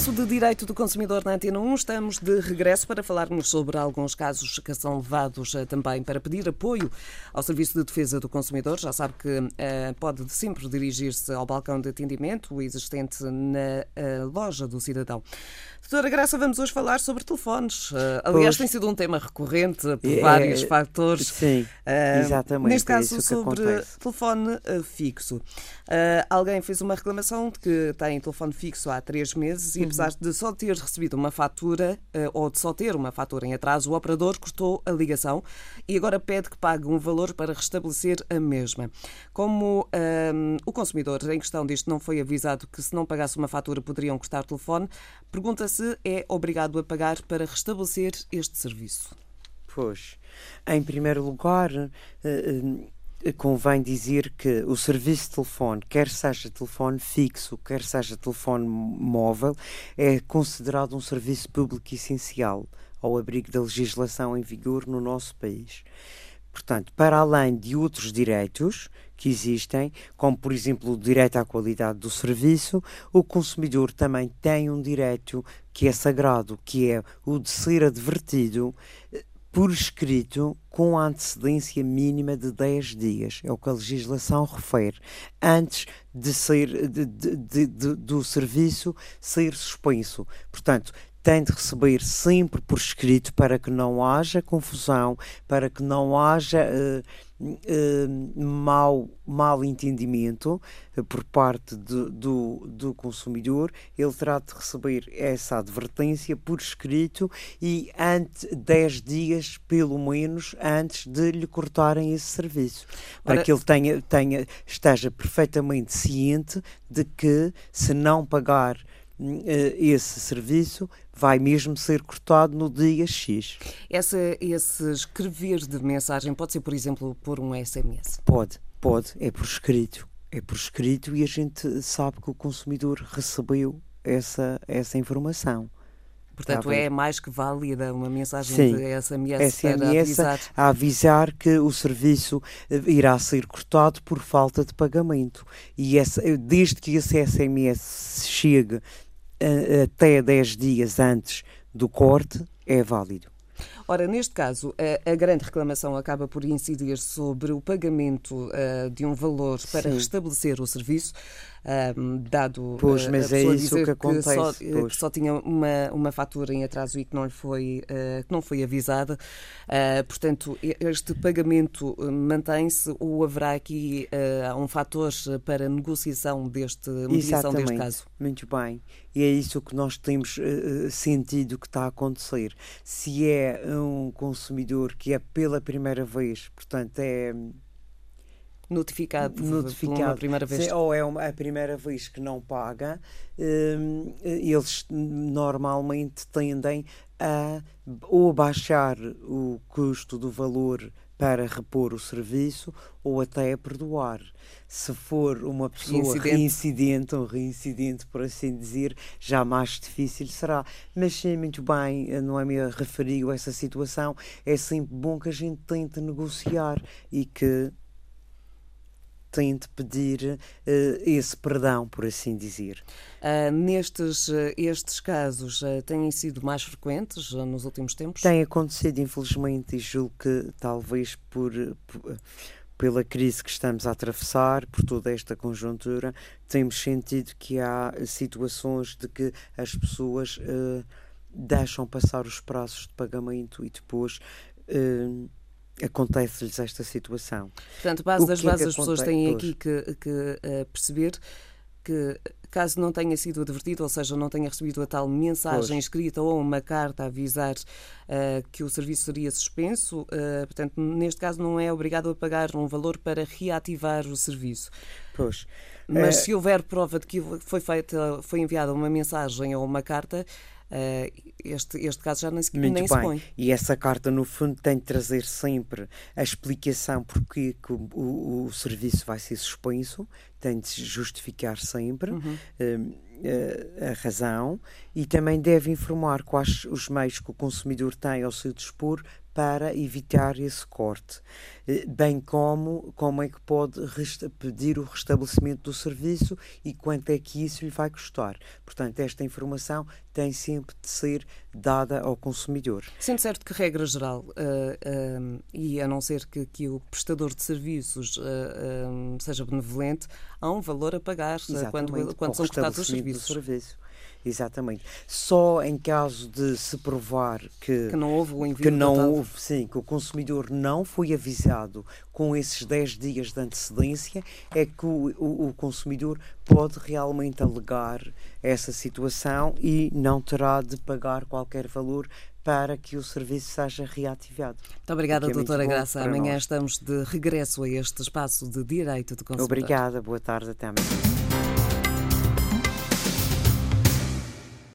espaço de Direito do Consumidor na Antena 1, estamos de regresso para falarmos sobre alguns casos que são levados eh, também para pedir apoio ao Serviço de Defesa do Consumidor. Já sabe que uh, pode sempre dirigir-se ao balcão de atendimento existente na uh, loja do cidadão. Doutora Graça, vamos hoje falar sobre telefones. Uh, aliás, pois. tem sido um tema recorrente por é, vários fatores. Sim, exatamente. Neste é caso, é sobre telefone fixo. alguém fez uma reclamação de que tem telefone fixo há três meses e, apesar de só ter recebido uma fatura uh, ou de só ter uma fatura em atraso, o operador cortou a ligação e agora pede que pague um valor para restabelecer a mesma. Como uh, o consumidor em questão que não foi avisado que se não pagasse uma fatura poderiam cortar o telefone, pergunta se é obrigado a pagar para restabelecer este serviço. Pois, em primeiro lugar, uh, convém dizer que o serviço de telefone, quer seja telefone fixo, quer seja telefone móvel, é considerado um serviço público essencial ao abrigo da legislação em vigor no nosso país. Portanto, para além de outros direitos que existem, como por exemplo o direito à qualidade do serviço, o consumidor também tem um direito que é sagrado, que é o de ser advertido por escrito com a antecedência mínima de 10 dias, é o que a legislação refere, antes de ser de, de, de, do serviço ser suspenso. Portanto, tem de receber sempre por escrito para que não haja confusão, para que não haja uh, uh, mau, mal entendimento uh, por parte de, do, do consumidor. Ele terá de receber essa advertência por escrito e antes 10 dias, pelo menos, antes de lhe cortarem esse serviço. Para Ora... que ele tenha, tenha, esteja perfeitamente ciente de que se não pagar esse serviço vai mesmo ser cortado no dia X. Essa, esse escrever de mensagem pode ser, por exemplo, por um SMS? Pode, pode, é por escrito. É por escrito e a gente sabe que o consumidor recebeu essa, essa informação. Portanto, é mais que válida uma mensagem Sim, de SMS, SMS para avisar. a avisar que o serviço eh, irá ser cortado por falta de pagamento. E essa, desde que esse SMS chegue até 10 dias antes do corte é válido. Ora, neste caso, a, a, grande reclamação acaba por incidir sobre o pagamento uh, de um valor para Sim. restabelecer o serviço dado pois, uh, mas é isso que, acontece, que, só, eh, que só tinha uma, uma fatura em atraso e que não lhe foi, uh, que não foi avisada. Uh, portanto, este pagamento mantém-se ou haverá aqui um fator para negociação deste, mediação deste caso? Muito bem. E é isso que nós temos sentido que está a acontecer. Se é um consumidor que é pela primeira vez, portanto, é notificado, notificado. primeira vez. Ou é uma, a primeira vez que não paga, um, eles normalmente tendem a ou baixar o custo do valor para repor o serviço ou até a perdoar. Se for uma pessoa reincidente. reincidente, um reincidente, por assim dizer, já mais difícil será. Mas sim, muito bem, não é me referiu a essa situação, é sempre bom que a gente tente negociar e que tem de pedir uh, esse perdão, por assim dizer. Uh, nestes uh, estes casos têm sido mais frequentes nos últimos tempos? Tem acontecido, infelizmente, e julgo que talvez por, por pela crise que estamos a atravessar, por toda esta conjuntura, temos sentido que há situações de que as pessoas deixam passar os prazos de pagamento e depois acontece-lhes esta situação. Portanto, base das é bases, as pessoas têm aqui que, que uh, perceber que, caso não tenha sido advertido, ou seja, não tenha recebido a tal mensagem pois. escrita ou uma carta a avisar uh, que o serviço seria suspenso, uh, portanto, neste caso não é obrigado a pagar um valor para reativar o serviço. Pois. Mas se houver prova de que foi feita, foi enviada uma mensagem ou uma carta, Uh, este, este caso já nem, se, Muito nem bem. se põe. E essa carta, no fundo, tem de trazer sempre a explicação porque que o, o, o serviço vai ser suspenso, tem de justificar sempre. Uhum. Uh, a razão e também deve informar quais os meios que o consumidor tem ao seu dispor para evitar esse corte, eh, bem como como é que pode pedir o restabelecimento do serviço e quanto é que isso lhe vai custar. Portanto, esta informação tem sempre de ser dada ao consumidor. Sendo certo que, regra geral, uh, uh, e a não ser que, que o prestador de serviços uh, seja benevolente, há um valor a pagar quando, quando são cortados os serviços. Serviço. Exatamente. Só em caso de se provar que, que não houve o envio que não houve, sim, que o consumidor não foi avisado com esses 10 dias de antecedência, é que o, o, o consumidor pode realmente alegar essa situação e não terá de pagar qualquer valor para que o serviço seja reativado. Muito obrigada, é doutora muito Graça. Amanhã nós. estamos de regresso a este espaço de direito de consumidor. Obrigada, boa tarde, até amanhã.